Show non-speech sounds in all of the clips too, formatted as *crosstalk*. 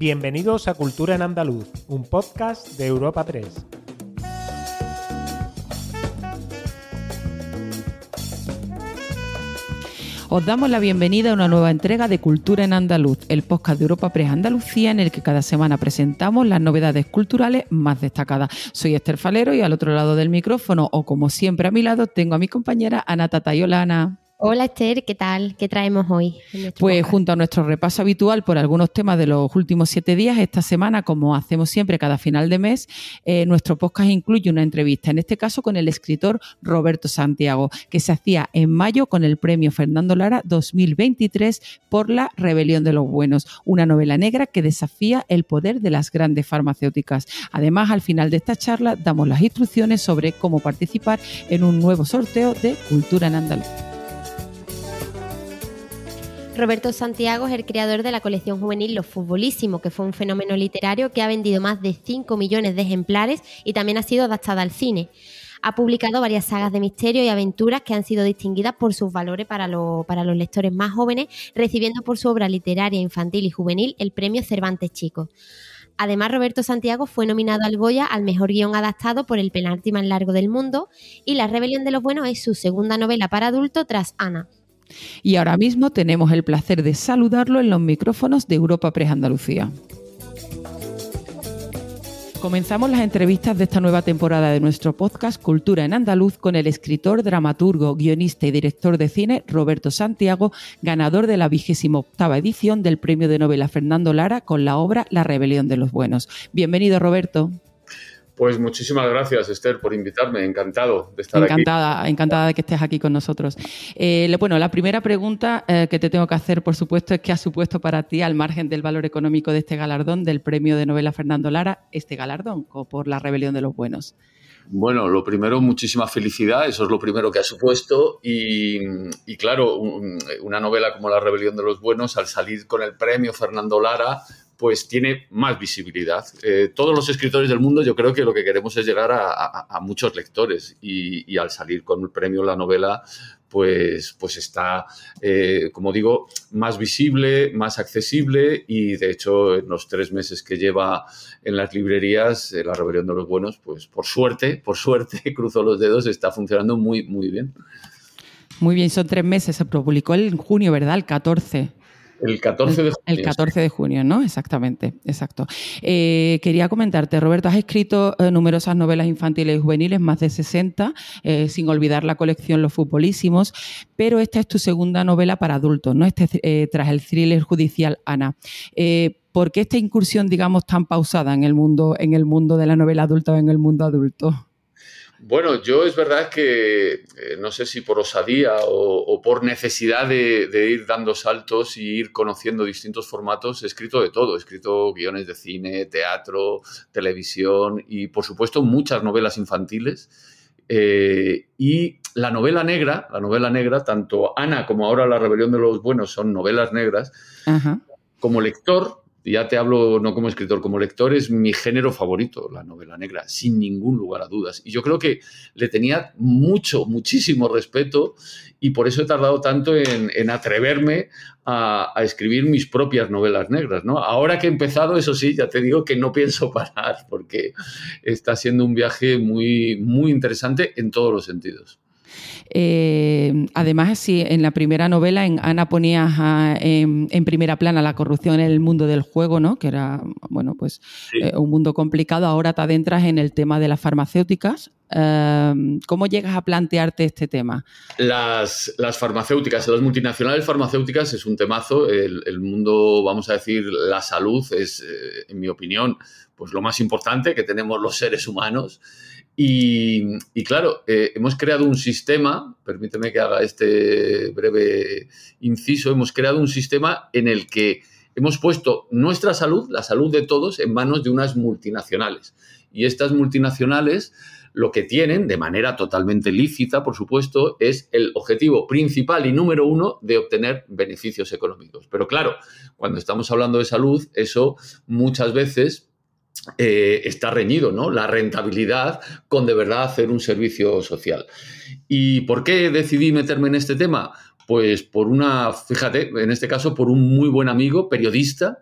Bienvenidos a Cultura en Andaluz, un podcast de Europa 3. Os damos la bienvenida a una nueva entrega de Cultura en Andaluz, el podcast de Europa Press Andalucía en el que cada semana presentamos las novedades culturales más destacadas. Soy Esther Falero y al otro lado del micrófono, o como siempre a mi lado, tengo a mi compañera Ana Tatayolana. Hola Esther, ¿qué tal? ¿Qué traemos hoy? Pues junto a nuestro repaso habitual por algunos temas de los últimos siete días, esta semana, como hacemos siempre cada final de mes, eh, nuestro podcast incluye una entrevista, en este caso con el escritor Roberto Santiago, que se hacía en mayo con el premio Fernando Lara 2023 por La Rebelión de los Buenos, una novela negra que desafía el poder de las grandes farmacéuticas. Además, al final de esta charla damos las instrucciones sobre cómo participar en un nuevo sorteo de Cultura en Andaluz. Roberto Santiago es el creador de la colección juvenil Los Futbolísimos, que fue un fenómeno literario que ha vendido más de 5 millones de ejemplares y también ha sido adaptada al cine. Ha publicado varias sagas de misterio y aventuras que han sido distinguidas por sus valores para, para los lectores más jóvenes, recibiendo por su obra literaria infantil y juvenil el premio Cervantes Chico. Además, Roberto Santiago fue nominado al Goya al mejor guion adaptado por El penalti más largo del mundo y La rebelión de los buenos es su segunda novela para adulto tras Ana. Y ahora mismo tenemos el placer de saludarlo en los micrófonos de Europa Press Andalucía. Comenzamos las entrevistas de esta nueva temporada de nuestro podcast Cultura en Andaluz con el escritor, dramaturgo, guionista y director de cine Roberto Santiago, ganador de la vigésima octava edición del premio de novela Fernando Lara con la obra La rebelión de los buenos. Bienvenido, Roberto. Pues muchísimas gracias, Esther, por invitarme. Encantado de estar aquí. Encantada, encantada de que estés aquí con nosotros. Eh, bueno, la primera pregunta eh, que te tengo que hacer, por supuesto, es qué ha supuesto para ti, al margen del valor económico de este galardón, del premio de novela Fernando Lara, este galardón por la rebelión de los buenos. Bueno, lo primero, muchísima felicidad, eso es lo primero que ha supuesto. Y, y claro, una novela como La Rebelión de los Buenos, al salir con el premio Fernando Lara, pues tiene más visibilidad. Eh, todos los escritores del mundo yo creo que lo que queremos es llegar a, muchos lectores y, al salir con el premio la novela pues, pues está, eh, como digo, más visible, más accesible y de hecho en los tres meses que lleva en las librerías La Rebelión de los Buenos, pues por suerte, por suerte, *laughs* cruzo los dedos, está funcionando muy, muy bien. Muy bien, son tres meses, se publicó en junio, ¿verdad? El 14. El 14 de junio. El 14 de junio, ¿no? Exactamente, exacto. Eh, quería comentarte, Roberto, has escrito eh, numerosas novelas infantiles y juveniles, más de 60, eh, sin olvidar la colección Los Futbolísimos, pero esta es tu segunda novela para adultos, ¿no? Este, tras el thriller judicial Ana. ¿Por qué esta incursión, digamos, tan pausada en el mundo, en el mundo de la novela adulta o en el mundo adulto? Bueno, yo es verdad que eh, no sé si por osadía o, por necesidad de, ir dando saltos y ir conociendo distintos formatos, he escrito de todo. He escrito guiones de cine, teatro, televisión y, por supuesto, muchas novelas infantiles. Eh, y la novela negra, la novela negra, tanto Ana como ahora La Rebelión de los Buenos son novelas negras. Como lector, ya te hablo no como escritor, como lector, es mi género favorito, la novela negra, sin ningún lugar a dudas. Y yo creo que le tenía mucho, muchísimo respeto y por eso he tardado tanto en, atreverme a, escribir mis propias novelas negras. ¿no? Ahora que he empezado, eso sí, ya te digo que no pienso *laughs* parar porque está siendo un viaje muy, muy interesante en todos los sentidos. Eh, además, sí, en la primera novela, en Ana ponías en, primera plana la corrupción en el mundo del juego, ¿no? Que era, bueno, pues eh, un mundo complicado. Ahora te adentras en el tema de las farmacéuticas. Eh, ¿Cómo llegas a plantearte este tema? Las, farmacéuticas, las multinacionales farmacéuticas es un temazo. El, el, mundo, vamos a decir, la salud es, en mi opinión, pues lo más importante que tenemos los seres humanos. Y, claro, eh, hemos creado un sistema, permíteme que haga este breve inciso, hemos creado un sistema en el que hemos puesto nuestra salud, la salud de todos, en manos de unas multinacionales. Y estas multinacionales lo que tienen, de manera totalmente lícita, por supuesto, es el objetivo principal y número uno de obtener beneficios económicos. Pero claro, cuando estamos hablando de salud, eso muchas veces eh, está reñido, ¿no? La rentabilidad con de verdad hacer un servicio social. ¿Y por qué decidí meterme en este tema? Pues por una, fíjate, en este caso por un muy buen amigo, periodista,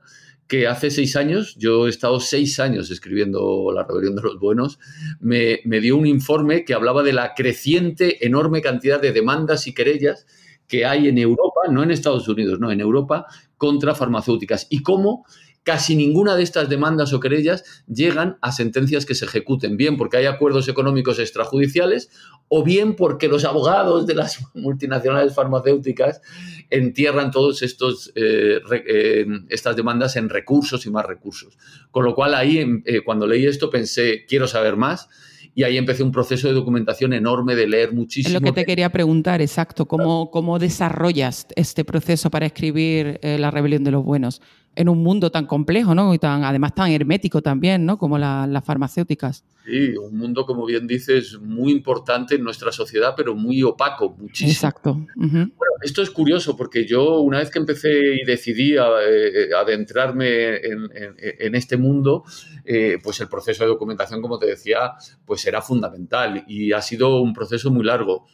que hace seis años, yo he estado seis años escribiendo La Rebelión de los Buenos, me, me dio un informe que hablaba de la creciente, enorme cantidad de demandas y querellas que hay en Europa, no en Estados Unidos, no, en Europa, contra farmacéuticas y cómo casi ninguna de estas demandas o querellas llegan a sentencias que se ejecuten, bien porque hay acuerdos económicos extrajudiciales o bien porque los abogados de las *laughs* multinacionales farmacéuticas entierran todas eh, eh, estas demandas en recursos y más recursos. Con lo cual ahí, eh, cuando leí esto, pensé, quiero saber más y ahí empecé un proceso de documentación enorme, de leer muchísimo. Es lo que te quería preguntar, exacto, ¿cómo, cómo desarrollas este proceso para escribir eh, La rebelión de los buenos en un mundo tan complejo, ¿no? Y tan, además tan hermético también, ¿no? Como las farmacéuticas. Sí, un mundo, como bien dices, muy importante en nuestra sociedad, pero muy opaco, muchísimo. Exacto. Bueno, esto es curioso porque yo una vez que empecé y decidí a, eh, adentrarme en, este mundo, eh, pues el proceso de documentación, como te decía, pues era fundamental y ha sido un proceso muy largo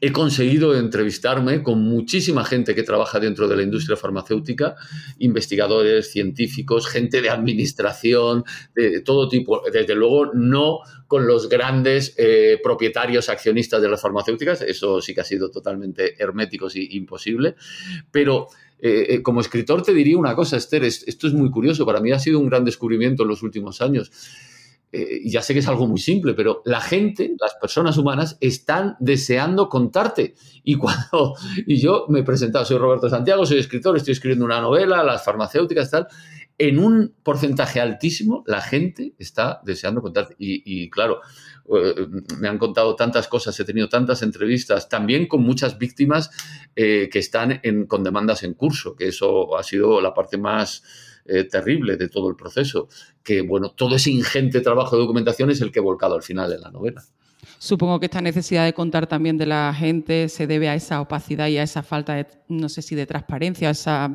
he conseguido entrevistarme con muchísima gente que trabaja dentro de la industria farmacéutica, investigadores, científicos, gente de administración, de todo tipo. Desde luego, no con los grandes eh, propietarios accionistas de las farmacéuticas, eso sí que ha sido totalmente hermético y imposible, pero... Eh, eh, como escritor te diría una cosa, Esther, esto es muy curioso, para mí ha sido un gran descubrimiento en los últimos años. Eh, ya sé que es algo muy simple, pero la gente, las personas humanas, están deseando contarte. Y cuando y yo me he presentado, soy Roberto Santiago, soy escritor, estoy escribiendo una novela, las farmacéuticas, tal. En un porcentaje altísimo, la gente está deseando contarte. Y, claro, eh, me han contado tantas cosas, he tenido tantas entrevistas, también con muchas víctimas eh, que están con demandas en curso, que eso ha sido la parte más eh, terrible de todo el proceso, que bueno, todo ese ingente trabajo de documentación es el que he volcado al final en la novela. Supongo que esta necesidad de contar también de la gente se debe a esa opacidad y a esa falta de, no sé si de transparencia, a esa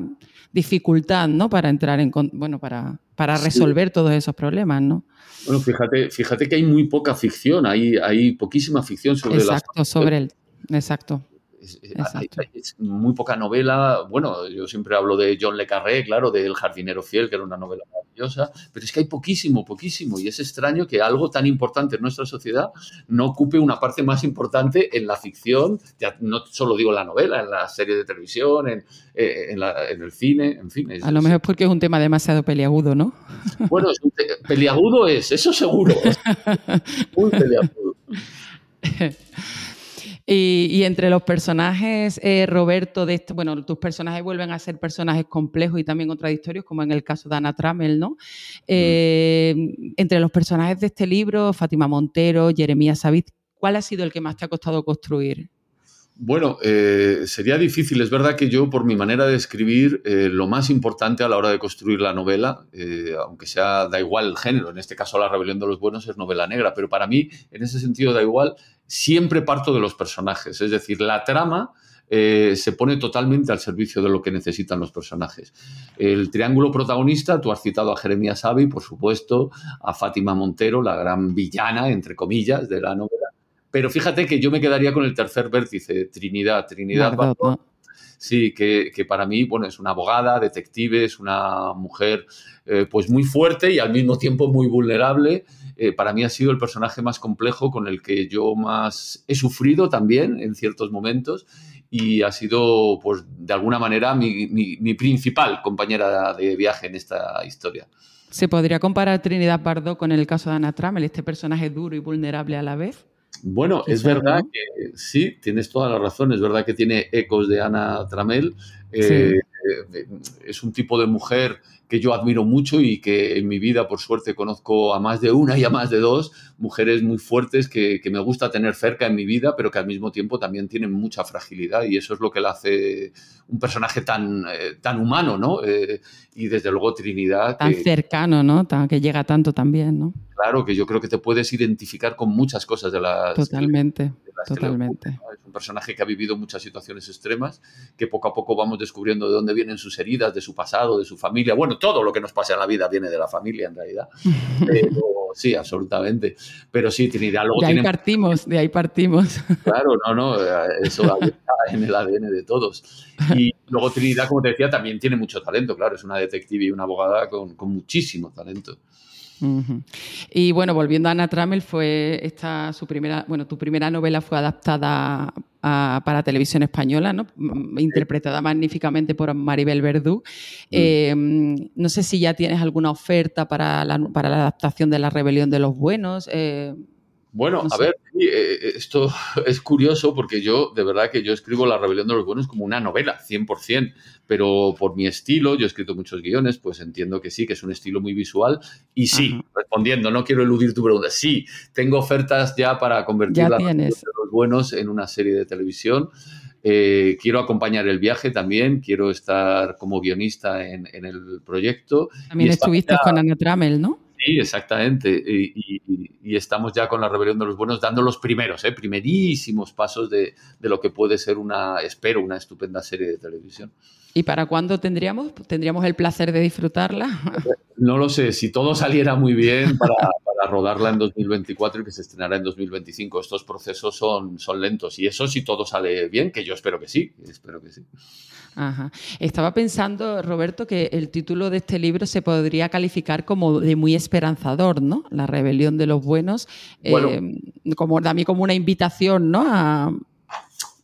dificultad, ¿no? Para entrar en, bueno, para, para resolver todos esos problemas, ¿no? Bueno, fíjate, fíjate que hay muy poca ficción, hay, hay poquísima ficción sobre Exacto, sobre el, exacto. Es, muy poca novela. Bueno, yo siempre hablo de John Le Carré, claro, de El jardinero fiel, que era una novela maravillosa, pero es que hay poquísimo, poquísimo, y es extraño que algo tan importante en nuestra sociedad no ocupe una parte más importante en la ficción, ya no solo digo en la novela, en la serie de televisión, en, eh, en, el cine, en fin. A lo mejor es porque es un tema demasiado peliagudo, ¿no? *laughs* Bueno, peliagudo es, eso seguro. *laughs* muy peliagudo. *laughs* Y, entre los personajes, eh, Roberto, de este, bueno, tus personajes vuelven a ser personajes complejos y también contradictorios, como en el caso de Ana Trammell, ¿no? Eh, entre los personajes de este libro, Fátima Montero, Jeremías Savid, ¿cuál ha sido el que más te ha costado construir? Bueno, eh, sería difícil. Es verdad que yo, por mi manera de escribir, lo más importante a la hora de construir la novela, aunque sea da igual el género, en este caso La Rebelión de los Buenos es novela negra, pero para mí, en ese sentido, da igual, siempre parto de los personajes. Es decir, la trama eh, se pone totalmente al servicio de lo que necesitan los personajes. El triángulo protagonista, tú has citado a Jeremías Avi, por supuesto, a Fátima Montero, la gran villana, entre comillas, de la novela. Pero fíjate que yo me quedaría con el tercer vértice, Trinidad. Trinidad Sí, que, para mí, bueno, es una abogada, detective, es una mujer eh, pues muy fuerte y al mismo tiempo muy vulnerable eh, para mí ha sido el personaje más complejo con el que yo más he sufrido también en ciertos momentos y ha sido, pues, de alguna manera mi, principal compañera de viaje en esta historia. ¿Se podría comparar Trinidad Pardo con el caso de Ana Trammell, este personaje duro y vulnerable a la vez? Bueno, es verdad que sí, tienes toda la razón, es verdad que tiene ecos de Ana Trammell. Eh, eh, es un tipo de mujer que yo admiro mucho y que en mi vida, por suerte, conozco a más de una y a más de dos mujeres muy fuertes que, me gusta tener cerca en mi vida, pero que al mismo tiempo también tienen mucha fragilidad y eso es lo que le hace un personaje tan, eh, tan humano, ¿no? Eh, y desde luego Trinidad. Tan cercano, ¿no? que llega tanto también, ¿no? Claro, que yo creo que te puedes identificar con muchas cosas de las... Totalmente, totalmente. Es un personaje que ha vivido muchas situaciones extremas, que poco a poco vamos descubriendo de dónde vienen sus heridas, de su pasado, de su familia. Bueno, todo lo que nos pasa en la vida viene de la familia, en realidad. *laughs* Pero, sí, absolutamente. Pero sí, Trinidad luego De ahí partimos, de ahí partimos. *laughs* Claro, no, no, eso está en el ADN de todos. Y Luego Trinidad, como te decía, también tiene mucho talento, claro, es una detective y una abogada con, muchísimo talento. Y bueno, volviendo a Ana Trammell, fue esta su primera, bueno, tu primera novela fue adaptada para televisión española, ¿no? interpretada magníficamente por Maribel Verdú. Mm. Eh, no sé si ya tienes alguna oferta para la, para la adaptación de La Rebelión de los Buenos. Eh, bueno, a ver, eh, esto *laughs* es curioso porque yo, de verdad que yo escribo La Rebelión de los Buenos como una novela, 100%, pero por mi estilo, yo he escrito muchos guiones, pues entiendo que sí, que es un estilo muy visual. Y sí, respondiendo, no quiero eludir tu pregunta, sí, tengo ofertas ya para convertir La Rebelión de los Buenos en una serie de televisión. Eh, quiero acompañar el viaje también, quiero estar como guionista en, el proyecto. También estuviste con Ana Trammell, ¿no? Sí, exactamente. Y, estamos ya con la rebelión de los buenos dando los primeros, ¿eh? primerísimos pasos de, lo que puede ser una, espero, una estupenda serie de televisión. ¿Y para cuándo tendríamos? ¿Tendríamos el placer de disfrutarla? No lo sé, si todo saliera muy bien para, *laughs* rodarla en 2024 y que se estrenará en 2025. Estos procesos son, son lentos y eso si todo sale bien, que yo espero que sí, espero que sí. Ajá. Estaba pensando, Roberto, que el título de este libro se podría calificar como de muy esperanzador, ¿no? La rebelión de los buenos, eh, como también como una invitación, ¿no? A,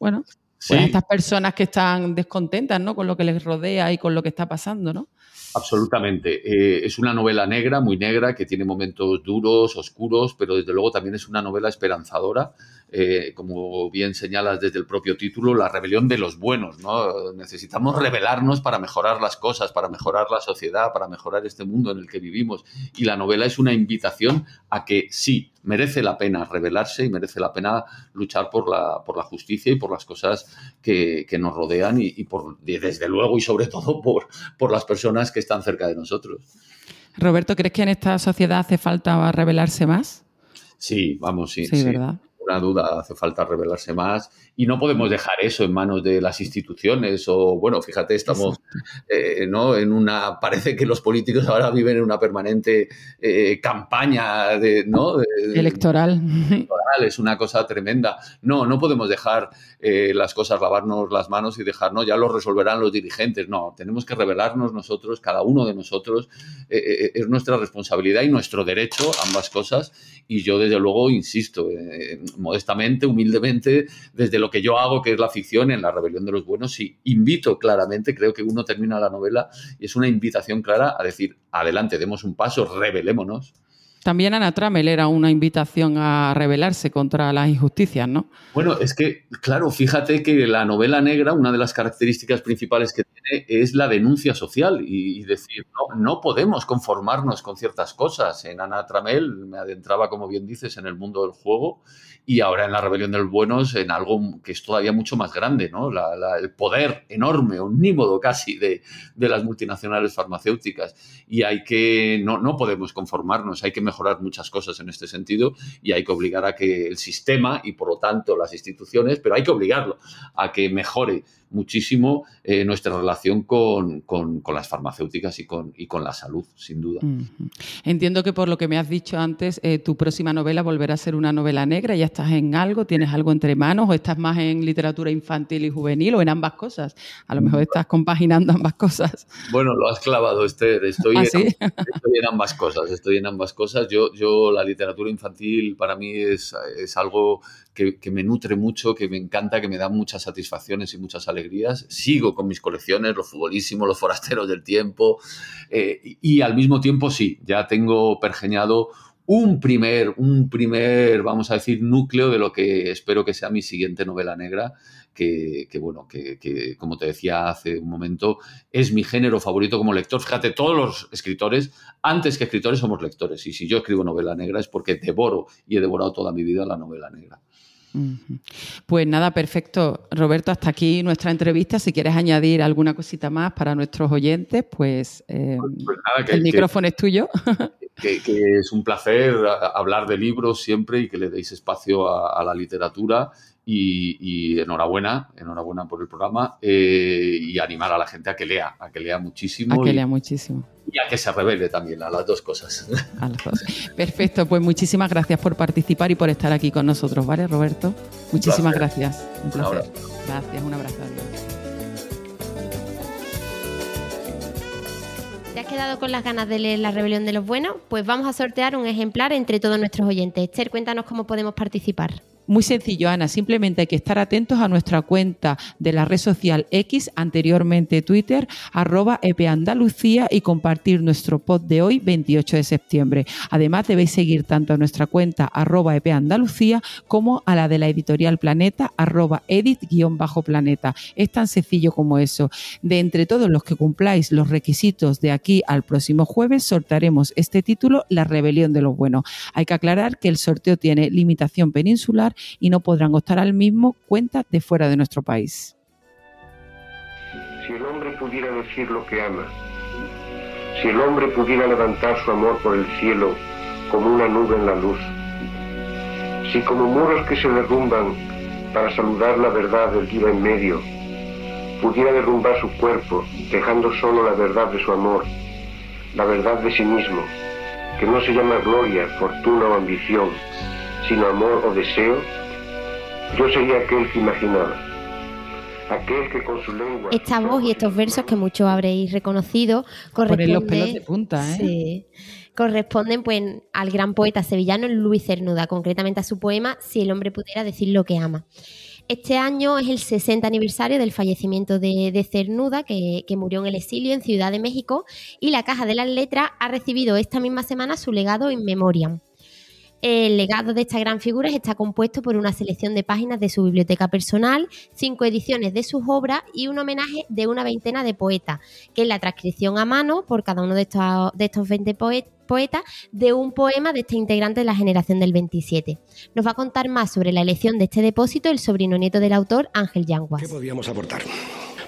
bueno, pues a estas personas que están descontentas, ¿no? Con lo que les rodea y con lo que está pasando, ¿no? Absolutamente. Eh, es una novela negra, muy negra, que tiene momentos duros, oscuros, pero desde luego también es una novela esperanzadora. Eh, como bien señalas desde el propio título, la rebelión de los buenos. ¿no? Necesitamos rebelarnos para mejorar las cosas, para mejorar la sociedad, para mejorar este mundo en el que vivimos. Y la novela es una invitación a que sí, merece la pena rebelarse y merece la pena luchar por la, por la justicia y por las cosas que, nos rodean y, por, desde luego y sobre todo por, por las personas que están cerca de nosotros. Roberto, ¿crees que en esta sociedad hace falta rebelarse más? Sí, vamos, sí. Sí, ¿verdad? Una duda, hace falta rebelarse más y no podemos dejar eso en manos de las instituciones o, bueno, fíjate, estamos eh, ¿no? en una, parece que los políticos ahora viven en una permanente eh, campaña de, ¿no? electoral. electoral. Es una cosa tremenda. No, no podemos dejar eh, las cosas, lavarnos las manos y dejar, no, ya lo resolverán los dirigentes. No, tenemos que rebelarnos nosotros, cada uno de nosotros. es nuestra responsabilidad y nuestro derecho, ambas cosas. Y yo, desde luego, insisto, modestamente, humildemente, desde lo que yo hago, que es la ficción en La Rebelión de los Buenos, y invito claramente, creo que uno termina la novela y es una invitación clara a decir, adelante, demos un paso, rebelémonos también Ana Trammell era una invitación a rebelarse contra las injusticias, ¿no? Bueno, es que, claro, fíjate que la novela negra, una de las características principales que tiene es la denuncia social y, decir, no, no podemos conformarnos con ciertas cosas. En Ana Trammell me adentraba, como bien dices, en el mundo del juego y ahora en la rebelión de los buenos en algo que es todavía mucho más grande, ¿no? el poder enorme, omnímodo casi de, de, las multinacionales farmacéuticas. Y hay que, no, no podemos conformarnos, hay que mejorar muchas cosas en este sentido y hay que obligar a que el sistema y por lo tanto las instituciones, pero hay que obligarlo a que mejore muchísimo eh, nuestra relación con, las farmacéuticas y con, y con la salud, sin duda. Entiendo que por lo que me has dicho antes, eh, tu próxima novela volverá a ser una novela negra. ¿Ya estás en algo? ¿Tienes algo entre manos? ¿O estás más en literatura infantil y juvenil o en ambas cosas? A lo mejor estás compaginando ambas cosas. Bueno, lo has clavado, Esther. Estoy, ¿Ah, en, estoy en, ambas cosas. Estoy en ambas cosas. Yo, yo la literatura infantil para mí es, es algo que, me nutre mucho, que me encanta, que me da muchas satisfacciones y muchas alegrías Sigo con mis colecciones, los futbolísimos, los forasteros del tiempo. Eh, y al mismo tiempo, sí, ya tengo pergeñado un primer, un primer, vamos a decir, núcleo de lo que espero que sea mi siguiente novela negra, que, bueno, que, como te decía hace un momento, es mi género favorito como lector. Fíjate, todos los escritores, antes que escritores, somos lectores. Y si yo escribo novela negra es porque devoro y he devorado toda mi vida la novela negra. Pues nada, perfecto. Roberto, hasta aquí nuestra entrevista. Si quieres añadir alguna cosita más para nuestros oyentes, pues, eh, pues, pues el micrófono es tuyo. *laughs* Que, es un placer hablar de libros siempre y que le deis espacio a, la literatura. Y, enhorabuena, enhorabuena por el programa eh, y animar a la gente a que lea, a que lea muchísimo. A que lea muchísimo y a que se revele también, a las dos cosas. Perfecto, pues muchísimas gracias por participar y por estar aquí con nosotros, ¿vale, Roberto? Muchísimas gracias. Un placer. Gracias, un abrazo. Adiós. Quedado con las ganas de leer La Rebelión de los Buenos? Pues vamos a sortear un ejemplar entre todos nuestros oyentes. Esther, cuéntanos cómo podemos participar. Muy sencillo, Ana. Simplemente hay que estar atentos a nuestra cuenta de la red social X, anteriormente Twitter, arroba epandalucía y compartir nuestro pod de hoy, 28 de septiembre. Además, debéis seguir tanto a nuestra cuenta arroba epandalucía como a la de la editorial Planeta, arroba edit-planeta. Es tan sencillo como eso. De entre todos los que cumpláis los requisitos de aquí al próximo jueves, sortearemos este título, La Rebelión de los Buenos. Hay que aclarar que el sorteo tiene limitación peninsular y no podrán optar al mismo cuentas de fuera de nuestro país. Si el hombre pudiera decir lo que ama, si el hombre pudiera levantar su amor por el cielo como una nube en la luz, si como muros que se derrumban para saludar la verdad del día en medio, pudiera derrumbar su cuerpo, dejando solo la verdad de su amor, la verdad de sí mismo, que no se llama gloria, fortuna o ambición, sino amor o deseo, yo sería aquel que imaginaba. Aquel que con su lengua... Esta voz y estos versos que muchos habréis reconocido corresponden... los pelos de punta, ¿eh? Sí, corresponden pues al gran poeta sevillano Luis Cernuda, concretamente a su poema Si el hombre pudiera decir lo que ama. Este año es el 60 aniversario del fallecimiento de, Cernuda, que, que, murió en el exilio en Ciudad de México, y la Caja de las Letras ha recibido esta misma semana su legado in memoriam. El legado de esta gran figura está compuesto por una selección de páginas de su biblioteca personal, cinco ediciones de sus obras y un homenaje de una veintena de poetas, que es la transcripción a mano por cada uno de estos, de estos 20 poetas de un poema de este integrante de la generación del 27. Nos va a contar más sobre la elección de este depósito el sobrino nieto del autor, Ángel Yanguas. ¿Qué podíamos aportar?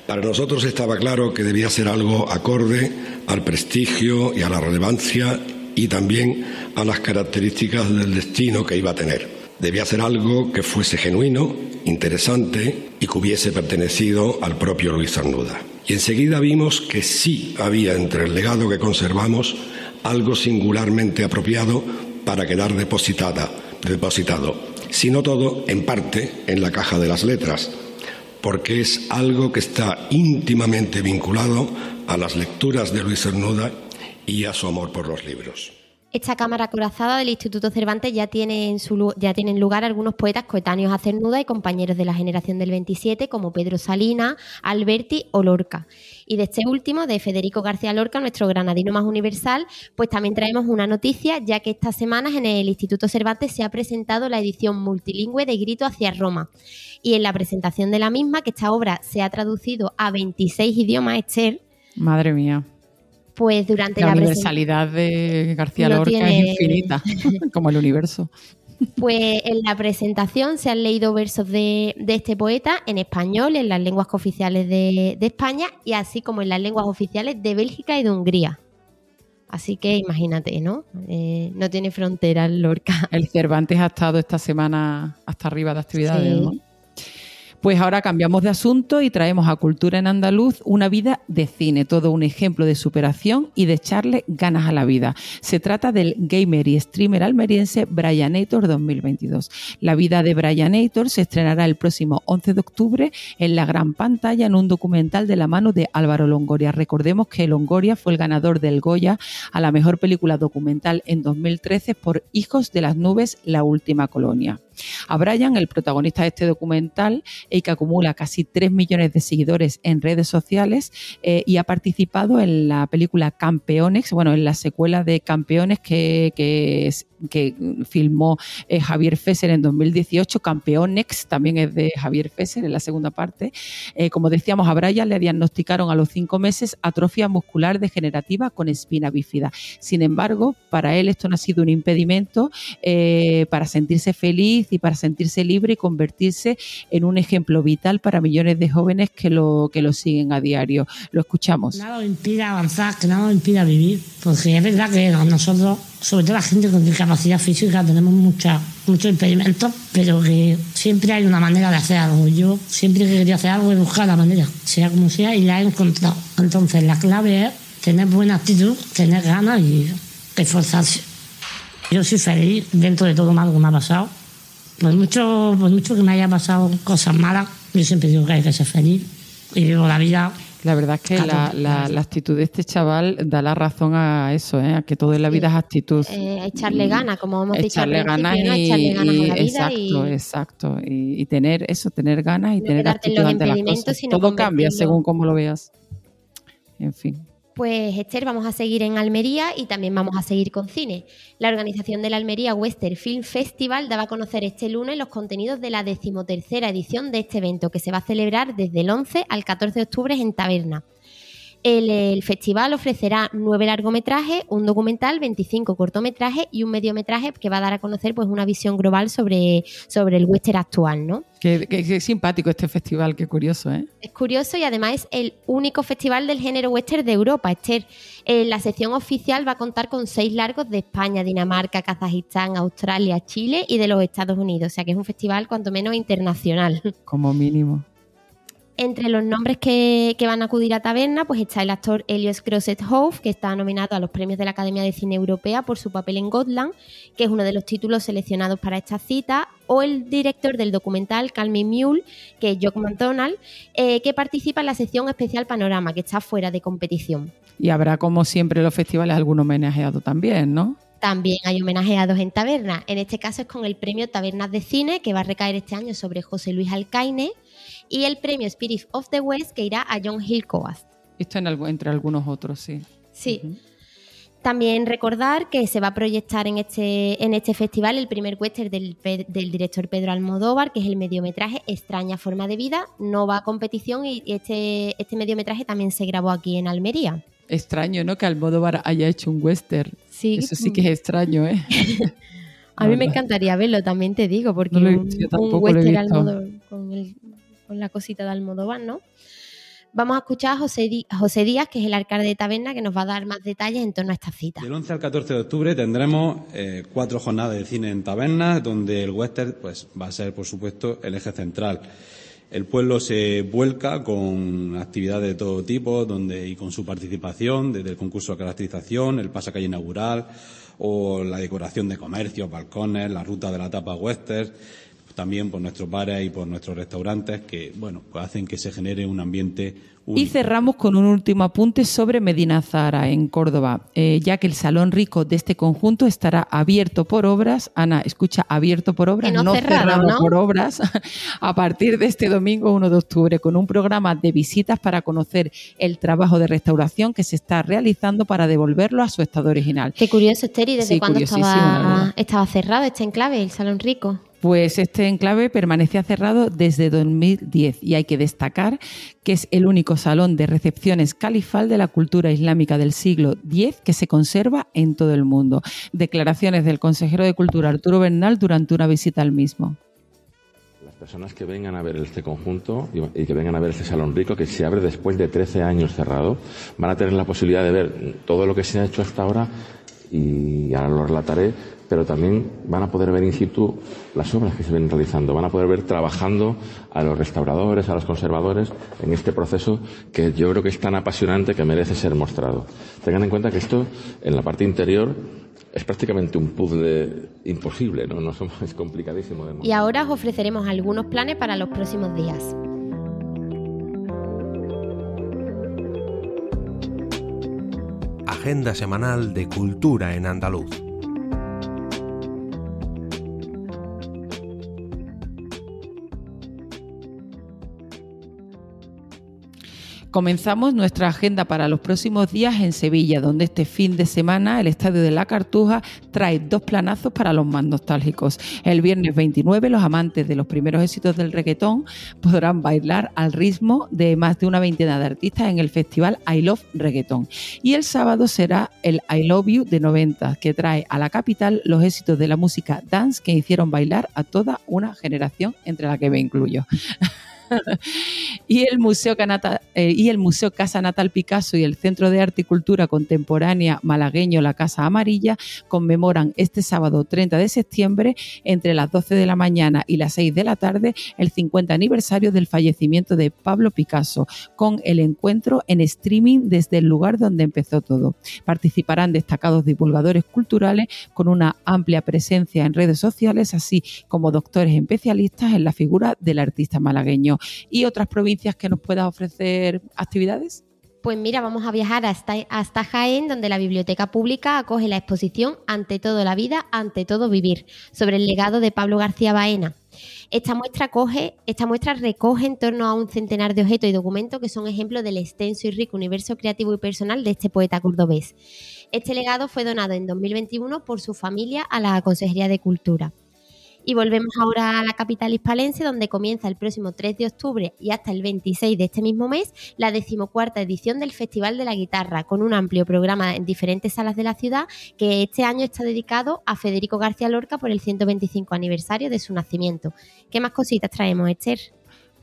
Para nosotros estaba claro que debía ser algo acorde al prestigio y a la relevancia y también a las características del destino que iba a tener. Debía ser algo que fuese genuino, interesante y que hubiese pertenecido al propio Luis Arnuda. Y enseguida vimos que sí había entre el legado que conservamos algo singularmente apropiado para quedar depositada, depositado, si no todo, en parte, en la caja de las letras, porque es algo que está íntimamente vinculado a las lecturas de Luis Cernuda y a su amor por los libros. Esta cámara acorazada del Instituto Cervantes ya, tiene en su, ya tienen lugar algunos poetas coetáneos a Cernuda y compañeros de la generación del 27, como Pedro Salina, Alberti o Lorca. Y de este último, de Federico García Lorca, nuestro granadino más universal, pues también traemos una noticia, ya que estas semanas en el Instituto Cervantes se ha presentado la edición multilingüe de Grito hacia Roma. Y en la presentación de la misma, que esta obra se ha traducido a 26 idiomas, Esther. Madre mía pues durante la, la universalidad de García Lorca es infinita, *laughs* como el universo. Pues en la presentación se han leído versos de, este poeta en español, en las lenguas oficiales de, España y así como en las lenguas oficiales de Bélgica y de Hungría. Así que imagínate, ¿no? Eh, no tiene fronteras Lorca. El Cervantes ha estado esta semana hasta arriba de actividades, ¿no? Pues ahora cambiamos de asunto y traemos a Cultura en Andaluz una vida de cine, todo un ejemplo de superación y de echarle ganas a la vida. Se trata del gamer y streamer almeriense Brianator 2022. La vida de Brianator se estrenará el próximo 11 de octubre en la gran pantalla en un documental de la mano de Álvaro Longoria. Recordemos que Longoria fue el ganador del Goya a la mejor película documental en 2013 por Hijos de las Nubes, la última colonia. A Brian, el protagonista de este documental, y que acumula casi 3 millones de seguidores en redes sociales eh, y ha participado en la película Campeones, bueno, en la secuela de Campeones que, que que filmó eh, Javier Fesser en 2018, Campeonex, también es de Javier Fesser en la segunda parte. Eh, como decíamos, a Brian le diagnosticaron a los cinco meses atrofia muscular degenerativa con espina bífida. Sin embargo, para él esto no ha sido un impedimento eh, para sentirse feliz y para sentirse libre y convertirse en un ejemplo vital para millones de jóvenes que lo, que lo siguen a diario. Lo escuchamos. Nada nos impide avanzar, que nada nos impide vivir, porque es verdad que nosotros sobre todo la gente con discapacidad física, tenemos mucha, muchos impedimentos, pero que siempre hay una manera de hacer algo. Yo siempre que quería hacer algo he buscado la manera, sea como sea, y la he encontrado. Entonces la clave es tener buena actitud, tener ganas y esforzarse. Yo soy feliz dentro de todo malo que me ha pasado. Por mucho, por mucho que me haya pasado cosas malas, yo siempre digo que hay que ser feliz. y vivo la vida la verdad es que la, la, actitud de este chaval da la razón a eso, ¿eh? a que todo en la vida es actitud. Eh, echarle ganas, como hemos echarle dicho ganas y, echarle ganas a la vida exacto, y, exacto. Y, tener eso, tener ganas y No tener actitud los ante las cosas. Todo cambia según cómo lo veas. En fin. Pues Esther, vamos a seguir en Almería y también vamos a seguir con cine. La organización del Almería Western Film Festival daba a conocer este lunes los contenidos de la decimotercera edición de este evento que se va a celebrar desde el 11 al 14 de octubre en Taberna. El, el festival ofrecerá nueve largometrajes, un documental, 25 cortometrajes y un mediometraje que va a dar a conocer pues, una visión global sobre, sobre el western actual, ¿no? Qué, qué- qué simpático este festival, qué curioso, ¿eh? Es curioso y además es el único festival del género western de Europa, Esther. Eh, la sección oficial va a contar con seis largos de España, Dinamarca, Kazajistán, Australia, Chile y de los Estados Unidos. O sea que es un festival cuanto menos internacional. Como mínimo. Entre los nombres que, que van a acudir a Taberna, pues está el actor Elios Crosset-Hoff, que está nominado a los premios de la Academia de Cine Europea por su papel en Gotland, que es uno de los títulos seleccionados para esta cita, o el director del documental Call Me Mule, que es Jock McDonald, eh, que participa en la sección especial Panorama, que está fuera de competición. Y habrá, como siempre, en los festivales algún homenajeado también, ¿no? También hay homenajeados en Taberna. En este caso es con el premio Tabernas de Cine, que va a recaer este año sobre José Luis Alcaine, y el premio Spirit of the West, que irá a John Hill Coast. Esto en algo- entre algunos otros, sí. Sí. También recordar que se va a proyectar en este, en este festival el primer western del, director Pedro Almodóvar, que es el mediometraje Extraña Forma de Vida. No va a competición y este, este mediometraje también se grabó aquí en Almería. Extraño, ¿no? Que Almodóvar haya hecho un western. Sí, Eso sí que es extraño, ¿eh? *laughs* a mí me encantaría verlo, también te digo, porque No lo un, un tampoco lo he western visto. Almodóvar con, el- con la cosita de Almodóvar, ¿no? Vamos a escuchar a José, José Díaz, que es el alcalde de Taberna, que nos va a dar más detalles en torno a esta cita. Del 11 al 14 de octubre tendremos eh, cuatro jornadas de cine en tabernas, donde el western pues, va a ser, por supuesto, el eje central. El pueblo se vuelca con actividades de todo tipo donde, y con su participación, desde el concurso de caracterización, el pasacalle inaugural o la decoración de comercios, balcones, la ruta de la tapa western, también por nuestros bares y por nuestros restaurantes que, bueno, pues hacen que se genere un ambiente Y cerramos con un último apunte sobre Medina Zara, en Córdoba, eh, ya que el Salón Rico de este conjunto estará abierto por obras. Ana, escucha, abierto por obras, Que no cerrado, cerrado ¿no? por obras, *laughs* a partir de este domingo 1 de octubre, con un programa de visitas para conocer el trabajo de restauración que se está realizando para devolverlo a su estado original. Qué curioso, Esther, ¿y desde Sí, cuándo estaba, estaba cerrado este enclave, el Salón Rico? Pues este enclave permanecía cerrado desde 2010 y hay que destacar que es el único salón de recepciones califal de la cultura islámica del siglo X que se conserva en todo el mundo. Declaraciones del consejero de Cultura Arturo Bernal durante una visita al mismo. Las personas que vengan a ver este conjunto y que vengan a ver este salón rico, que se abre después de 13 años cerrado, van a tener la posibilidad de ver todo lo que se ha hecho hasta ahora y ahora lo relataré, pero también van a poder ver in situ las obras que se ven realizando, van a poder ver trabajando a los restauradores, a los conservadores en este proceso que yo creo que es tan apasionante que merece ser mostrado. Tengan en cuenta que esto en la parte interior es prácticamente un puzzle imposible, ¿no? no somos- *laughs* es complicadísimo de. Y ahora os ofreceremos algunos planes para los próximos días. Agenda semanal de cultura en andaluz. Comenzamos nuestra agenda para los próximos días en Sevilla, donde este fin de semana el Estadio de la Cartuja trae dos planazos para los más nostálgicos. El viernes 29 los amantes de los primeros éxitos del reggaetón podrán bailar al ritmo de más de una veintena de artistas en el festival I Love Reggaeton. Y el sábado será el I Love You de 90, que trae a la capital los éxitos de la música dance que hicieron bailar a toda una generación, entre la que me incluyo. *laughs* y el Museo Canata- eh, y el Museo Casa Natal Picasso y el Centro de Arte y Cultura Contemporánea malagueño La Casa Amarilla conmemoran este sábado 30 de septiembre entre las 12 de la mañana y las 6 de la tarde el 50 aniversario del fallecimiento de Pablo Picasso con el encuentro en streaming desde el lugar donde empezó todo. Participarán destacados divulgadores culturales con una amplia presencia en redes sociales así como doctores especialistas en la figura del artista malagueño. Y otras provincias que nos puedas ofrecer actividades. Pues mira, vamos a viajar hasta, hasta Jaén, donde la Biblioteca Pública acoge la exposición Ante todo la vida, ante todo vivir, sobre el legado de Pablo García Baena. Esta muestra, esta muestra recoge en torno a un centenar de objetos y documentos que son ejemplos del extenso y rico universo creativo y personal de este poeta cordobés. Este legado fue donado en 2021 por su familia a la Consejería de Cultura. Y volvemos ahora a la capital hispalense, donde comienza el próximo 3 de octubre y hasta el 26 de este mismo mes la decimocuarta edición del Festival de la Guitarra, con un amplio programa en diferentes salas de la ciudad, que este año está dedicado a Federico García Lorca por el 125 aniversario de su nacimiento. ¿Qué más cositas traemos, Esther?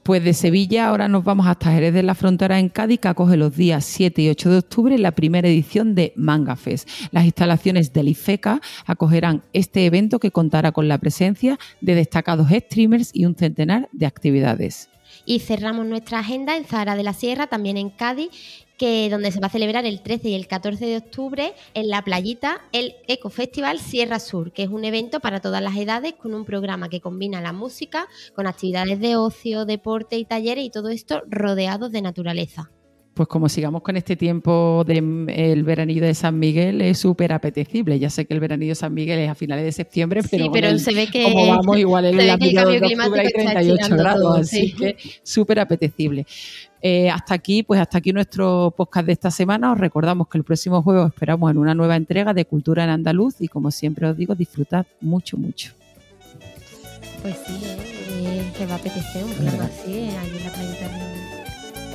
Pues de Sevilla ahora nos vamos hasta Jerez de la Frontera en Cádiz, que acoge los días 7 y 8 de octubre la primera edición de Manga Fest. Las instalaciones del IFECA acogerán este evento que contará con la presencia de destacados streamers y un centenar de actividades. Y cerramos nuestra agenda en Zara de la Sierra, también en Cádiz, que donde se va a celebrar el 13 y el 14 de octubre en la playita el Eco Festival Sierra Sur, que es un evento para todas las edades con un programa que combina la música con actividades de ocio, deporte y talleres y todo esto rodeados de naturaleza pues como sigamos con este tiempo del mm, veranillo de San Miguel, es súper apetecible. Ya sé que el veranillo de San Miguel es a finales de septiembre, pero, sí, pero se ve que, como vamos, *laughs* igual en la de octubre hay 38 grados, así que súper apetecible. Eh, hasta aquí, pues hasta aquí nuestro podcast de esta semana. Os recordamos que el próximo jueves esperamos en una nueva entrega de Cultura en Andaluz y como siempre os digo, disfrutad mucho, mucho. Pues sí, eh, que va a apetecer un plan así, ahí en la playita